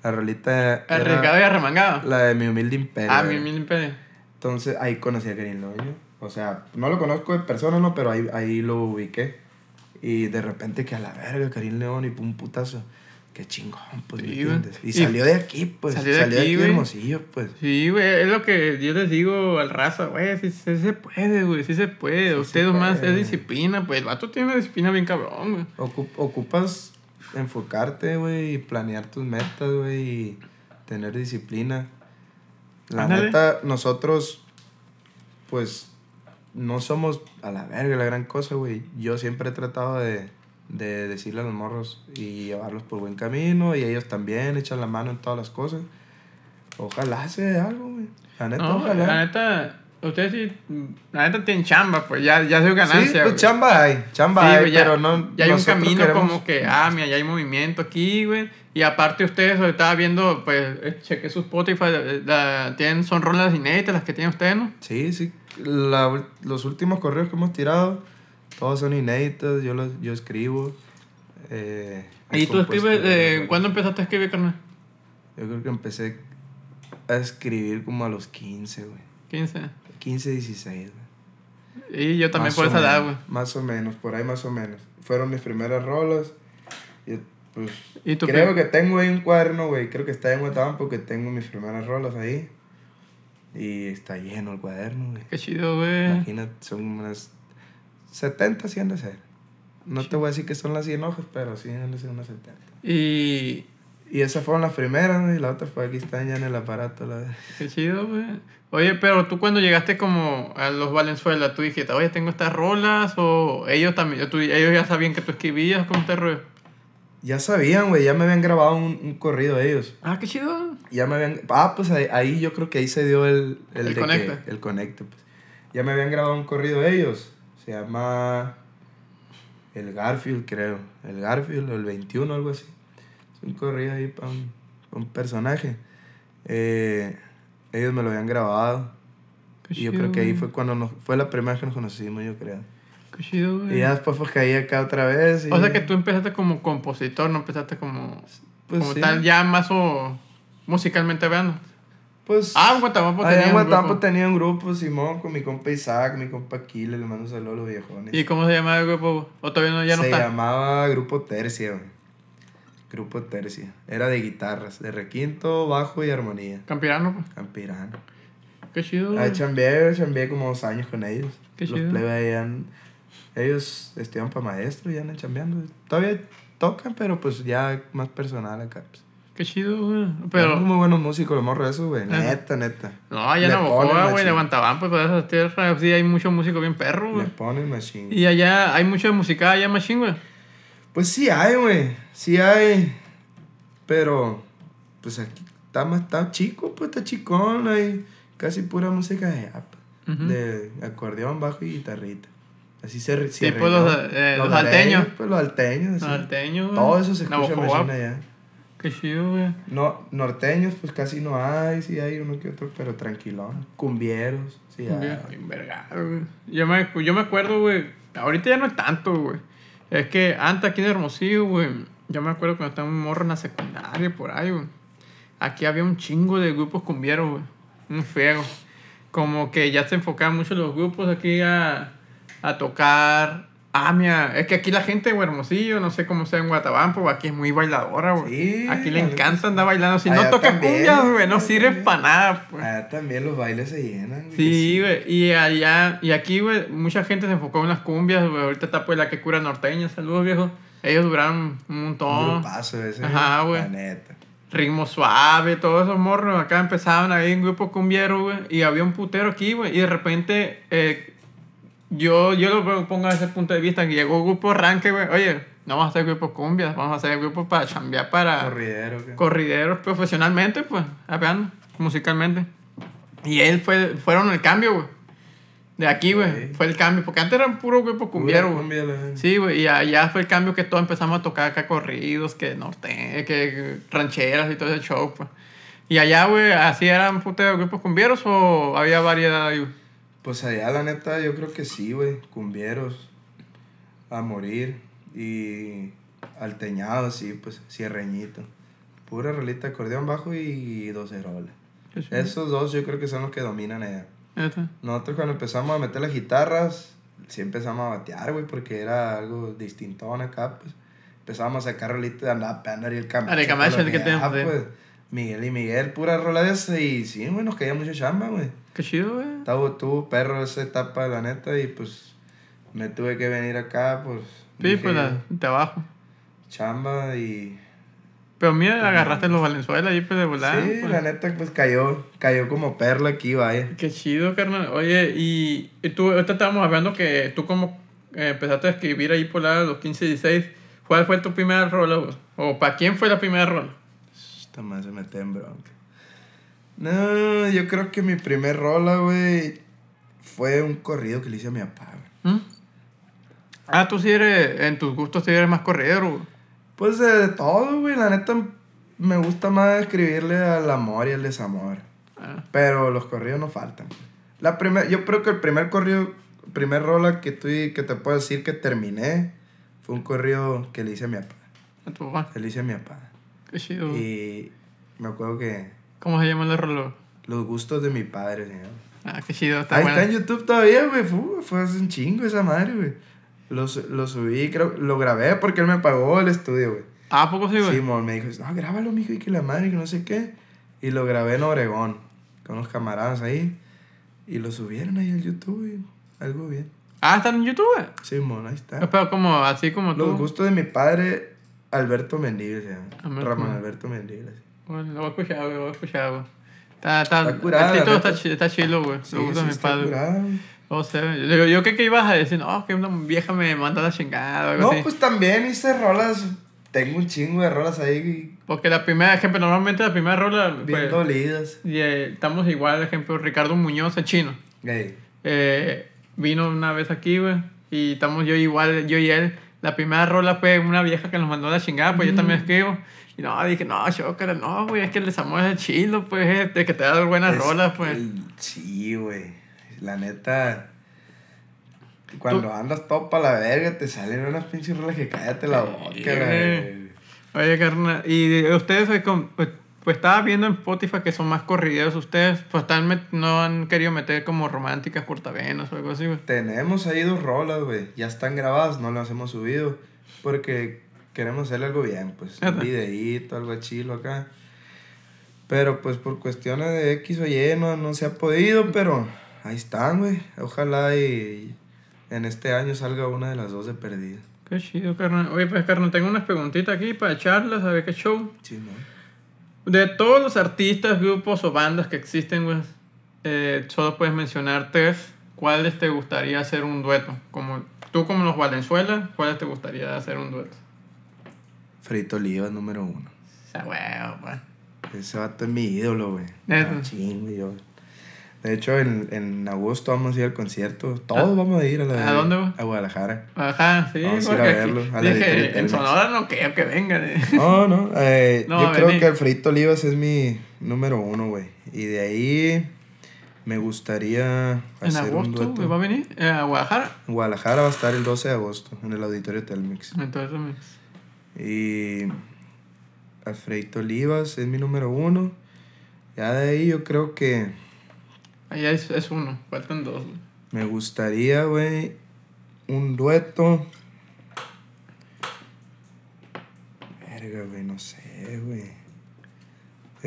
La rolita arriesgado y arremangado. la de Mi Humilde Imperio. Ah, güey. mi mil imperio. Entonces ahí conocí a Karim Loño. O sea, no lo conozco de persona, no, pero ahí, ahí lo ubiqué. Y de repente que a la verga, Karim León y pum putazo. Qué chingón, pues, ¿me Sí, entiendes? Y, Y salió de aquí, pues. salió Salió de de aquí. Hermosillo, pues. Sí, güey, es lo que yo les digo al raza, güey, sí, sí se puede, güey, sí se puede. Ustedes más es disciplina, pues el vato tiene una disciplina bien cabrón, güey. Ocu- ocupas enfocarte, güey, y planear tus metas, güey, y tener disciplina. La Ándale. neta, nosotros, pues, no somos a la verga la gran cosa, güey. Yo siempre he tratado de, de decirle a los morros y llevarlos por buen camino, y ellos también echan la mano en todas las cosas. Ojalá se dé algo, güey. La neta, No, ojalá. la neta, ustedes sí, la neta tienen chamba, pues ya, ya se ganancia. sí, pues chamba hay, chamba Sí, hay, ya, pero no. ya hay un camino queremos- como que, ah, mira, ya hay movimiento aquí, güey. Y aparte ustedes, estaba viendo, pues, eh, chequé su Spotify, la- tienen, son rolas inéditas las que tienen ustedes, ¿no? Sí, sí. La los últimos correos que hemos tirado, todos son inéditos. Yo, los, yo escribo. eh, ¿Y tú escribes, eh, cuándo empezaste a escribir, carnal? Yo creo que empecé a escribir como a los 15, güey. 15. 15, 16, güey. Y yo también Más por esa edad, güey. Más o menos, por ahí más o menos. Fueron mis primeras rolas. Y pues ¿Y tú creo qué? que tengo ahí un cuaderno, güey. Creo que está en Guatabam porque tengo mis primeras rolas ahí. Y está lleno el cuaderno, güey. Qué chido, güey. Imagínate, son unas 70, 100 de ser. No te voy a decir que son las 100 hojas, pero sí han de ser unas 70. Y Y esas fueron las primeras, ¿no? y la otra fue aquí está ya en el aparato. La... qué chido, güey. Oye, pero tú cuando llegaste como a los Valenzuela, tú dijiste, oye, tengo estas rolas, o ellos también, tú- ellos ya sabían que tú escribías, ¿cómo te rollo? Ya sabían, güey, ya me habían grabado un, un corrido ellos. Ah, qué chido. Ya me habían... Ah, pues ahí, ahí yo creo que ahí se dio el... El, El de que- conecte. el conecte, pues. Ya me habían grabado un corrido ellos. Se llama... El Garfield, creo. El Garfield o el 21, algo así. Es un corrido ahí para un, pa' un personaje. Eh, ellos me lo habían grabado. Qué Y yo chido, creo que ahí fue cuando nos, fue la primera vez que nos conocimos, yo creo. Qué chido, güey. Y ya después pues caí acá otra vez. y- O sea que tú empezaste como compositor, no empezaste como, Pues como sí. tal, ya más o musicalmente hablando. Pues, Ah, en Guatemala allá tenía en grupo. tenía un grupo, Simón, con mi compa Isaac, mi compa Aquile, le mando un saludo a los viejones. ¿Y cómo se llamaba el grupo? ¿O todavía no, ya no Se está? llamaba Grupo Tercia, güey. Grupo Tercia. Era de guitarras, de requinto, bajo y armonía. Campirano, pues. Campirano. Qué chido, güey. chambeé, chambeé como dos años con ellos. Qué Los chido. han- ellos estudian para maestro y andan chambeando. Todavía tocan, pero pues ya más personal acá. Pues. Qué chido, güey. Pero, muy buenos músicos, los morros esos, güey. Neta, neta. no, allá en Le Navajoa, güey, Guantabán, pues, por esas tierras, sí, hay muchos músicos bien perros, Le güey. ponen machine. Y allá hay mucho de música allá machín, güey. Pues sí hay, güey. Sí hay. Pero, pues aquí está más está chico, pues está chicón. Hay casi pura música de, Ujú. de acordeón, bajo y guitarrita. Así se Tipo los, eh, los areños, alteños. Pues los alteños. Los alteños. Todo eso se escucha allá. Qué chido, güey. No, norteños, pues casi no hay. Sí hay uno que otro, pero tranquilón. Cumbieros, sí hay. Güey. Yo me, yo me acuerdo, güey. Ahorita ya no es tanto, güey. Es que antes aquí en Hermosillo, güey. Yo me acuerdo cuando estaba un morro en la secundaria, por ahí, güey. Aquí había un chingo de grupos cumbieros, güey. Un feo. Como que ya se enfocaban mucho los grupos aquí a, a tocar. Ah, mira, es que aquí la gente, güey, Hermosillo, no sé cómo sea en Guatabampo, aquí es muy bailadora, güey. Sí, aquí le encanta andar bailando. Si no tocas cumbias, güey, no también. para nada, pues. Allá también los bailes se llenan. güey, Sí, güey. Y allá, y aquí, güey, mucha gente se enfocó en las cumbias, güey. Ahorita está pues la que cura norteña. Saludos, viejo. Ellos duraron un Un montón. grupazo ese. Ajá, güey. La neta. Ritmo suave, todos esos morros. Acá empezaban ahí en grupo cumbiero, güey. Y había un putero aquí, güey. Y de repente, eh, yo, yo lo pongo desde ese punto de vista. Que llegó grupo arranque, güey. Oye, no vamos a hacer grupos cumbias, vamos a hacer grupos para chambear para Corridero, ¿qué? corrideros profesionalmente, pues, rapeando, musicalmente. Y él fue, fueron el cambio, güey. De aquí, güey, fue el cambio, porque antes eran puro grupo cumbiero, güey. Sí, güey, y allá fue el cambio que todos empezamos a tocar acá corridos, que norte, que rancheras y todo ese show, pues. Y allá, güey, ¿así eran puta grupos cumbieros o había variedad ahí, güey? Pues allá, la neta, yo creo que sí, güey. Cumbieros. A morir. Y alteñados, sí, pues, cierreñito. Pura rolita, acordeón bajo y docerola. Esos dos yo creo que son los que dominan allá. Nosotros cuando empezamos a meter las guitarras, sí empezamos a batear, güey, porque era algo distintón acá, pues. Empezamos a sacar rolitas de andar y el Camacho. Ah, el Camacho, el que Ah, pues. Miguel y Miguel, pura rola de esa. Y sí, güey, nos caía mucha chamba, güey. Qué chido, güey. Tú, perro, esa etapa, la neta, y pues me tuve que venir acá, pues. Sí, dije, pues la, de abajo. Chamba y. Pero mira, agarraste los Valenzuela ahí, pues de volar. sí, pues. la neta, pues cayó, cayó como perla aquí, vaya. Qué chido, carnal. Oye, y, y tú, ahorita estábamos hablando que tú como eh, empezaste a escribir ahí por la, los 15 y 16. ¿Cuál fue tu primera rola, güey? ¿O para quién fue la primera rola? Esta más se mete en bronca. No, yo creo que mi primer rola, güey, fue un corrido que le hice a mi papá, güey. ¿Mm? Ah, tú sí eres, en tus gustos sí eres más corredero, güey. Pues de, de todo, güey, la neta me gusta más escribirle al amor y al desamor. Ah, Pero los corridos no faltan. La primer, yo creo que el primer corrido, primer rola que, tú, que te puedo decir que terminé fue un corrido que le hice a mi papá. a tu papá. Que le hice a mi papá. Qué chido. Y me acuerdo que ¿Cómo se llama el rola? los gustos de mi padre, se llama. Ah, qué chido. Está Ahí buena. está en YouTube todavía, güey. Fu, Fue hace un chingo esa madre, güey. Lo, lo subí, creo, lo grabé porque él me pagó el estudio, güey. Ah, ¿a poco sí, güey? Simón me dijo, no, grábalo, mijo, y que la madre, que no sé qué. Y lo grabé en Obregón, con unos camaradas ahí. Y lo subieron ahí al YouTube, güey. Algo bien. Ah, está en YouTube, güey. Simón, ahí está. Pero como, así como tú. Los gustos de mi padre, Alberto Mendibles, se llama. Ramón Alberto Mendibles. Bueno, lo voy a escuchar, güey, lo voy a escuchar, güey. Está, está, Está curada, el título está, está chilo, güey. Sí, Lo gusta sí, mi está padre. curada. O sea, yo, yo creo que ibas a decir, no, que una vieja me manda la chingada algo No, así. pues también hice rolas. Tengo un chingo de rolas ahí Porque la primera, ejemplo, normalmente la primera rola. bien pues, dolidas. y, eh, estamos igual, ejemplo, Ricardo Muñoz, el chino. Ey. Eh, vino una vez aquí, güey. Y estamos yo igual, yo y él. La primera rola fue una vieja que nos mandó la chingada, pues yo también escribo. Y no, dije, no, chócala, no, güey, es que el desamor es chilo, pues, es de que te da buenas Es- rolas, pues. sí, güey. La neta. Cuando andas todo para la verga, te salen unas pinches rolas que cállate la boca, güey. Oye, carnal, y de- ustedes, pues, pues estaba viendo en Spotify que son más corrideros ustedes, pues están no han querido meter como románticas cortavenas o algo así, güey. Tenemos ahí dos rolas, güey. Ya están grabadas, no las hemos subido. Porque queremos hacerle algo bien, pues. Un videíto, algo chilo acá. Pero pues por cuestiones de X o Y no, no se ha podido, pero ahí están, güey. Ojalá y en este año salga una de las dos de perdida. Qué chido, carnal. Oye, pues, carnal, tengo unas preguntitas aquí para echarlas, a ver qué show. Sí, ¿no? De todos los artistas, grupos o bandas que existen, güey, eh, solo puedes mencionar tres. ¿Cuáles te gustaría hacer un dueto? Como, tú como los Valenzuela, ¿cuáles te gustaría hacer un dueto? Frito Olivas número uno. O sea, huevo, pues. Ese vato es mi ídolo, güey. Ah, chingo, yo. De hecho, en, en agosto vamos a ir al concierto. Todos vamos a ir a la ¿A dónde, güey? A Guadalajara. Ajá, sí, Vamos a ir a verlo, a la dije, en Telmex. Sonora no creo que vengan. eh. No, no. eh, No, yo creo vení. que Alfredito Olivas es mi número uno, güey. Y de ahí me gustaría En hacer un agosto, dueto. güey, va a venir a Guadalajara. En Guadalajara va a estar el 12 de agosto en el auditorio Telmex. Entonces, me- Y Alfredito Olivas es mi número uno. Ya de ahí yo creo que allá es, es uno, faltan dos. güey. me gustaría, güey, un dueto. Verga, güey, no sé, güey.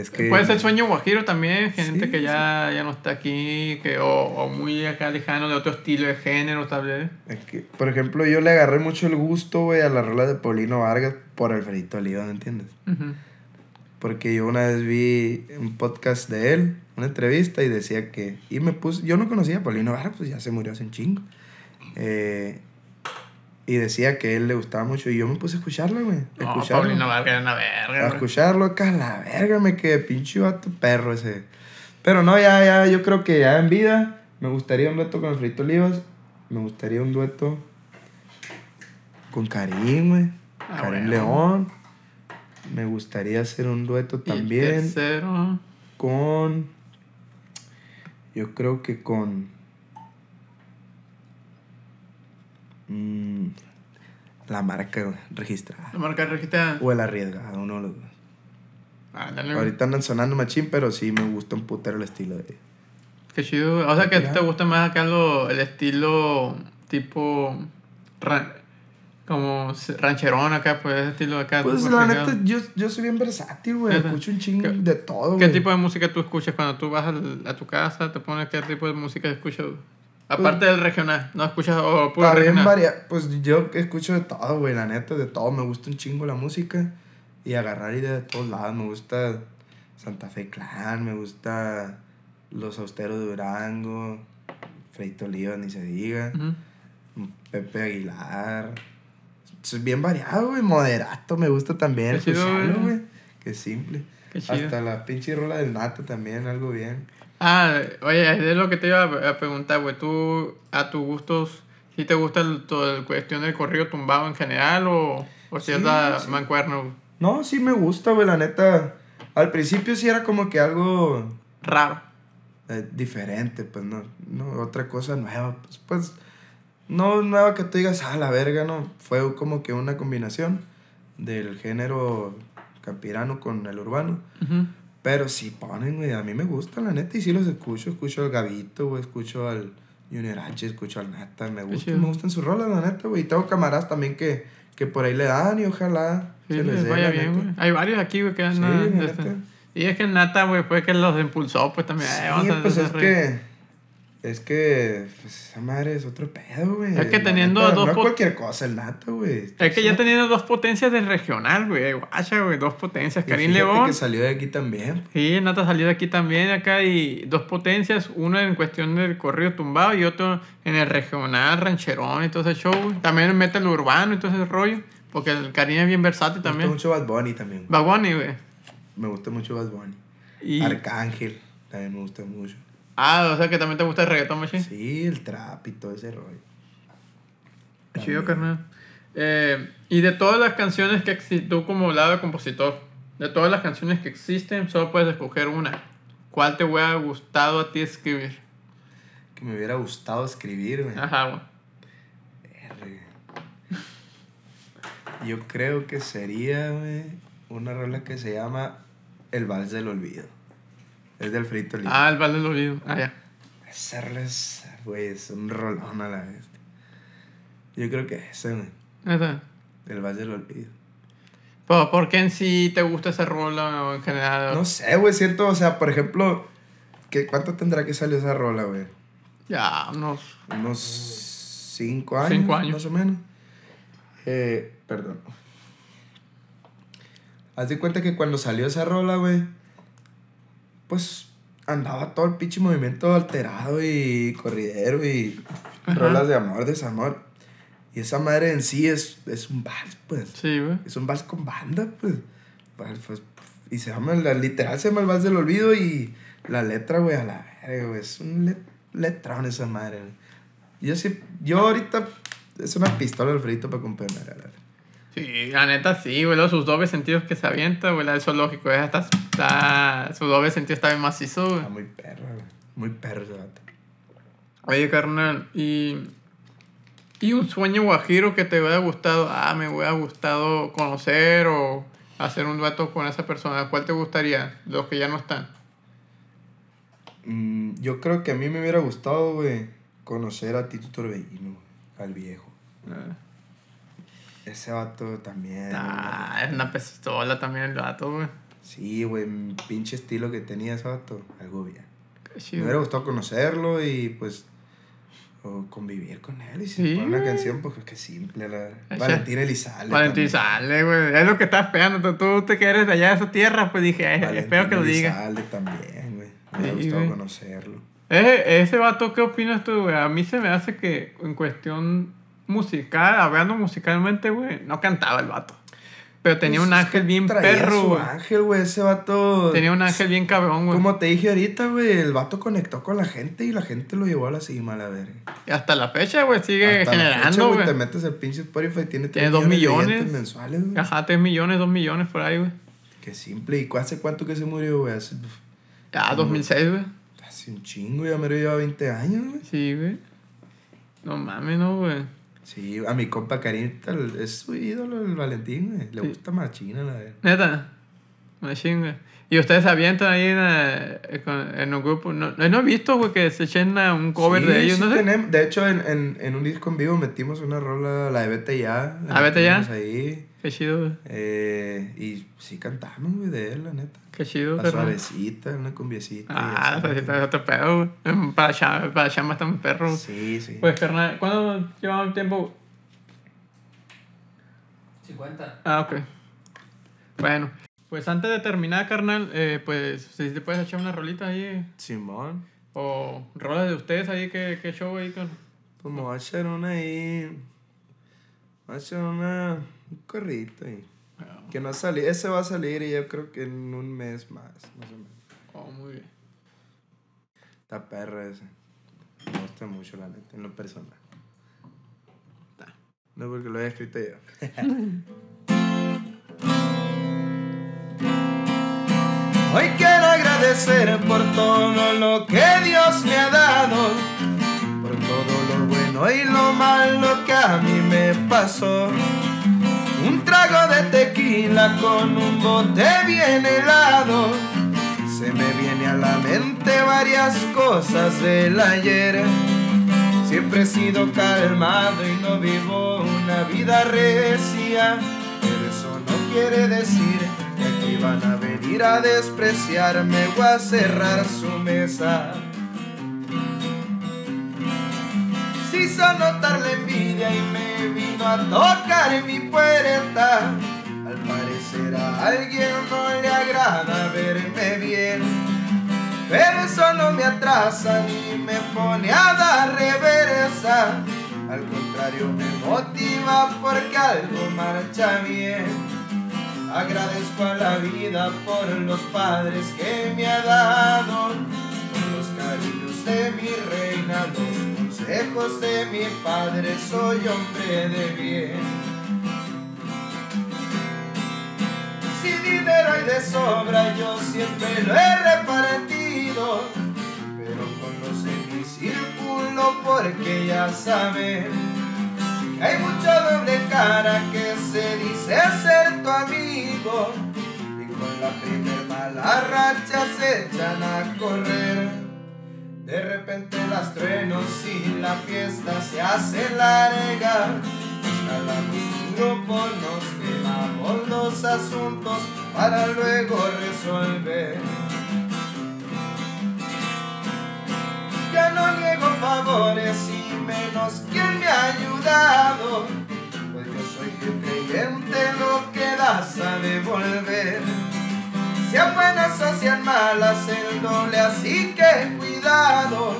Es que... Puede ser sueño guajiro también, gente Sí, que ya, ya no está aquí, que, o, o muy acá lejano de otro estilo de género, tal vez. Es que, por ejemplo, yo le agarré mucho el gusto, güey, a la rola de Paulino Vargas por Alfredito Olivas, ¿me entiendes? Ujú. Porque yo una vez vi un podcast de él, una entrevista, y decía que. Y me puse. Yo no conocía a Paulino Vargas, pues ya se murió hace un chingo. Eh, Y decía que a él le gustaba mucho. Y yo me puse a escucharla, güey. A No, escucharlo. Paulino Vargas era una A verga, güey. escucharlo acá, la verga, me quedé pinche vato perro ese. Pero no, ya, ya, yo creo que ya en vida me gustaría un dueto con Alfredito Olivas. Me gustaría un dueto con Karim, güey. Ah, Karim bueno. León. Me gustaría hacer un dueto Y el también tercero. con. Yo creo que con. Mm, la marca registrada. La marca registrada. O el arriesgado, uno de los dos. Ah, dale. Ahorita andan sonando machín, pero sí me gusta un putero el estilo de Qué chido. O sea que te gusta más acá lo, el estilo tipo. ran- como rancherón acá, pues ese estilo de acá. Pues la neta, yo, yo soy bien versátil, güey. Escucho un chingo ¿Qué- de todo, ¿Qué güey. tipo de música tú escuchas cuando tú vas a tu casa? ¿Te pones qué tipo de música escuchas? Aparte del regional, ¿no escuchas o puro Está bien regional? varia- Pues yo escucho de todo, güey. La neta, de todo. Me gusta un chingo la música. Y agarrar y de todos lados. Me gusta Santa Fe Clan. Me gusta Los Austeros de Durango. Freito Oliva, ni se diga. Ujú. Pepe Aguilar. Es bien variado, güey. Moderato me gusta también. Qué chido, güey. güey. Qué simple. Qué chido. Hasta la pinche rola del Nata también, algo bien. Ah, oye, es de lo que te iba a preguntar, güey. ¿Tú, a tus gustos, si te gusta el, todo el cuestión del corrido tumbado en general o, o si es Sí, la sí. mancuerna? güey? No, sí me gusta, güey, la neta. Al principio sí era como que algo Raro. eh, diferente, pues no, no, otra cosa nueva. Pues, pues, no nueva que tú digas, ah, la verga, no. Fue como que una combinación del género campirano con el urbano. Ujú. Pero sí ponen, güey, a mí me gusta, la neta, y sí los escucho. Escucho al Gavito, güey, escucho al Junior H, escucho al Nata, me gustan, me gustan sus rolas, la neta, güey. Y tengo camaradas también que, que por ahí le dan y ojalá Sí, se les les vaya bien, güey. Hay varios aquí, güey, que Sí, andan. de este-. Y es que el Nata, güey, fue que los impulsó, pues también. Sí, eh, vamos a pues es que. Es que. Pues esa madre es otro pedo, güey. Es que teniendo neta, dos No cualquier cosa el nata, güey. Es que ya teniendo dos potencias del regional, güey. Guacha, güey, dos potencias. Y Karim León. que salió de aquí también. Sí, el Nata salió de aquí también, acá, y dos potencias, una en cuestión del corrido tumbado y otro en el regional, rancherón y todo ese show. güey. También mete el urbano y todo ese rollo, porque el Karim es bien versátil Me gusta también. mucho Bad Bunny también. Bad Bunny, güey. Me gusta mucho Bad Bunny. Y... Arcángel. También me gusta mucho. Ah, o sea que también te gusta el reggaetón, machín. Sí, el trap y todo ese rollo. Chido, carnal. Eh, y de todas las canciones que existen, tú como lado de compositor, de todas las canciones que existen, solo puedes escoger una. ¿Cuál te hubiera gustado a ti escribir? Que me hubiera gustado escribir, güey. Ajá, güey. Yo creo que sería, güey, una rola que se llama El Vals del Olvido. Es del Frito Libre. Ah, el Val del Olvido. Ah, ya. Hacerles, güey, es un rolón a la vez. Yo creo que ese, güey. Esa. El Vals del Olvido. Pero, ¿por qué en sí te gusta esa rola o en general? No sé, güey, siento, o sea, por ejemplo, ¿qué, ¿cuánto tendrá que salir esa rola, güey? Ya, unos... Unos cinco años. Cinco años. Más o menos. Eh, perdón. Haz de cuenta que cuando salió esa rola, güey, pues andaba todo el pinche movimiento alterado y corridero y Ajá. rolas de amor, desamor. Y esa madre en sí es, es un vals, pues. Sí, güey. Es un vals con banda, pues. Pues, Y se llama, la, literal se llama el vals del olvido y la letra, güey, a la verga, güey. Es un let, letrón esa madre, güey. Yo sí, yo ahorita es una pistola al frito para componer, la verdad. Sí, la neta sí, güey. Sus dobles sentidos que se avienta, güey. del zoológico. eh, Está, está, su doble sentido está bien macizo, güey. Está muy perro, güey. Muy perro ese vato. Oye, carnal, y... Y un sueño guajiro que te hubiera gustado, ah, me hubiera gustado conocer o hacer un dueto con esa persona. ¿Cuál te gustaría? Los que ya no están. Mm, yo creo que a mí me hubiera gustado, güey, conocer a Tito Torbellino, al viejo. Ah, Ese vato también. Ah, es una pistola también el vato, güey. Sí, güey, pinche estilo que tenía ese vato. Algo bien. Qué Me hubiera gustado conocerlo y pues o convivir con él y si Sí, pone una canción pues que simple la Valentín Elizalde Valentín sale, güey. Es lo que estás esperando. Tú, tú te quieres de allá de esa tierra, pues dije, eh, Valentín espero que lo diga. Elizalde también güey me hubiera Sí, gustado güey. conocerlo Ese, ese vato, ¿qué opinas tú, güey? A mí se me hace que en cuestión musical, hablando musicalmente, güey, no cantaba el vato. Pero tenía Pues un ángel bien perro, su güey. ángel, güey. Ese vato. Tenía un ángel bien cabrón, güey. Como te dije ahorita, güey, el vato conectó con la gente y la gente lo llevó a la cima, la verga. Y hasta la fecha, güey, sigue Hasta generando, Te güey. metes el pinche Spotify, tiene, Tiene tres dos de millones. oyentes mensuales, güey. Ajá, 3 millones, 2 millones por ahí, güey. Qué simple. ¿Y hace cuánto que se murió, güey? Hace, Ya, 2006, güey. hace un chingo, ya me lo lleva 20 años, güey. Sí, güey. No mames, no, güey. Sí, a mi compa Carita es su ídolo, el Valentín, güey. Le Sí. gusta machina, la verga. Neta. Una chinga. Y ustedes se avientan ahí en, en un grupo. No, no he visto, güey, que se echen a un cover Sí, de ellos, sí no sé. tenem- De hecho, en, en, en un disco en vivo metimos una rola, la de Vete Ya. la ¿Ah, Vete Ya? ahí. Qué chido, güey. Eh, y sí cantamos, güey, de él, la neta. Qué chido, La carnal. suavecita, una cumbiecita. Ah, pues sí, está otro pedo, güey. Para chamba, para chamba está muy perro. Sí, sí. Pues, carnal, ¿cuándo llevamos el tiempo? 50. Ah, ok. Bueno, pues antes de terminar, carnal, eh, pues si te puedes echar una rolita ahí. eh, Simón. O rolas de ustedes ahí, que, que show ahí, carnal. Pues me voy a echar una ahí. Voy a echar una. Un corrito ahí. Que no sale. Ese va a salir y yo creo que en un mes más. Más o menos. Oh, muy bien. Está perro ese. Me gusta mucho, la neta, en lo personal. Está. No porque lo haya escrito yo. Hoy quiero agradecer por todo lo que Dios me ha dado, por todo lo bueno y lo malo que a mí me pasó. Un trago de tequila con un bote bien helado. Se me viene a la mente varias cosas del ayer. Siempre he sido calmado y no vivo una vida recia. Pero eso no quiere decir que aquí van a venir a despreciarme o a cerrar su mesa. Hizo notar la envidia y me vino a tocar en mi puerta. Al parecer a alguien no le agrada verme bien. Pero eso no me atrasa ni me pone a dar reversa. Al contrario, me motiva porque algo marcha bien. Agradezco a la vida por los padres que me ha dado, por los cariños de mi reina, consejos de mi padre. Soy hombre de bien. Si dinero hay de sobra, yo siempre lo he repartido. Pero con los en mi círculo, porque ya saben que hay mucha doble cara que se dice ser tu amigo. Y con la primer mala racha se echan a correr. De repente las truenos y la fiesta se hace larga. Instalamos un grupo, nos quemamos los asuntos para luego resolver. Ya no niego favores y menos quien me ha ayudado. Pues yo soy fiel creyente, lo que da sabe volver. Sean buenas o sean malas, el doble, así que cuidado.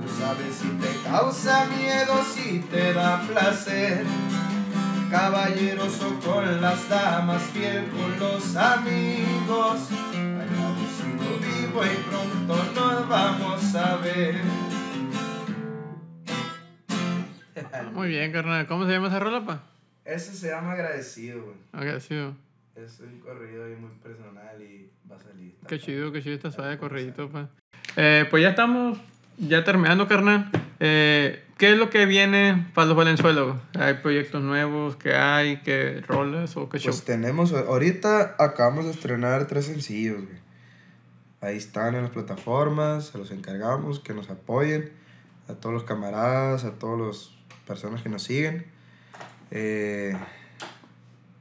Tú sabes si te causa miedo, si te da placer. Caballeroso con las damas, fiel con los amigos. Agradecido vivo y pronto nos vamos a ver. Muy bien, carnal. ¿Cómo se llama esa rola, pa? Ese se llama agradecido, güey. Agradecido. Es un corrido muy personal y va a salir. Qué chido, qué chido está suave corridito, pa. Eh, pues ya estamos, ya terminando, carnal. Eh, ¿Qué es lo que viene para los Valenzuela? güey? ¿Hay proyectos nuevos? ¿Qué hay? ¿Qué rolas o qué show? Pues tenemos, ahorita acabamos de estrenar tres sencillos, güey. Ahí están en las plataformas, se los encargamos, que nos apoyen. A todos los camaradas, a todas las personas que nos siguen. Eh,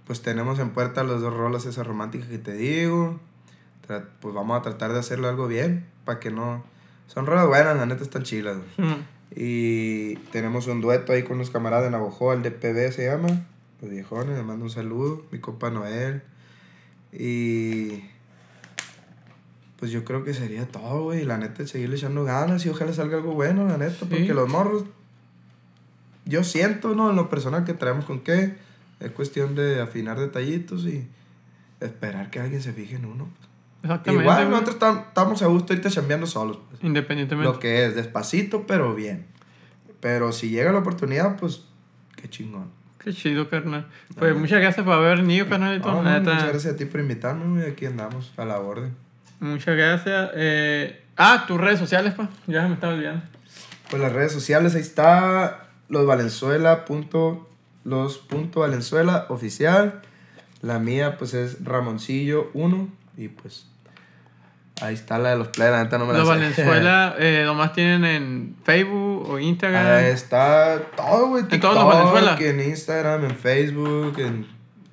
pues tenemos en puerta las dos rolas esas románticas que te digo. Pues vamos a tratar de hacerlo algo bien, para que no... Son rolas buenas, la neta están chilas. Mm. Y tenemos un dueto ahí con los camaradas de Navajo, el DPB se llama. Los viejones, les mando un saludo. Mi compa Noel. Y. Pues yo creo que sería todo, güey. La neta, seguirle echando ganas y ojalá salga algo bueno, la neta. Sí. Porque los morros. yo siento, ¿no? En lo personal que traemos con qué. Es cuestión de afinar detallitos y esperar que alguien se fije en uno. Exactamente. Igual nosotros tam- estamos a gusto ahorita chambeando solos. Pues. Independientemente. Lo que es, despacito, pero bien. Pero si llega la oportunidad, pues qué chingón. Qué chido, carnal. Pues muchas gracias por haber venido, carnalito. No, muchas gracias a ti por invitarme, güey. Aquí andamos a la orden. Muchas gracias. Eh, ah, tus redes sociales, pa. Ya se me estaba olvidando. Pues las redes sociales, ahí está los Valenzuela punto, los punto Valenzuela oficial. La mía, pues es Ramoncillo 1. Y pues ahí está la de los play, la neta no me la Los sé. Valenzuela, eh, nomás tienen en Facebook o Instagram. Ahí está todo, güey. En todos los Valenzuela. TikTok, En Instagram, en Facebook, en,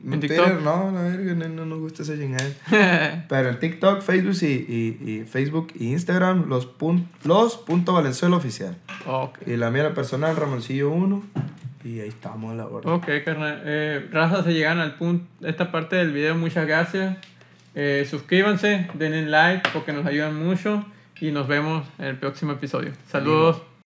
En Twitter. TikTok. No, la verga, no, no nos gusta ese chingada. Pero en TikTok, Facebook y, y, y Facebook y Instagram, los, pun, los punto Valenzuela oficial. ok. Y la mía, la personal, Ramoncillo 1. Y ahí estamos a la orden. Ok, carnal. Eh, raza, se llegan al punto, esta parte del video, muchas gracias. Eh, suscríbanse, denle like porque nos ayudan mucho y nos vemos en el próximo episodio. Saludos.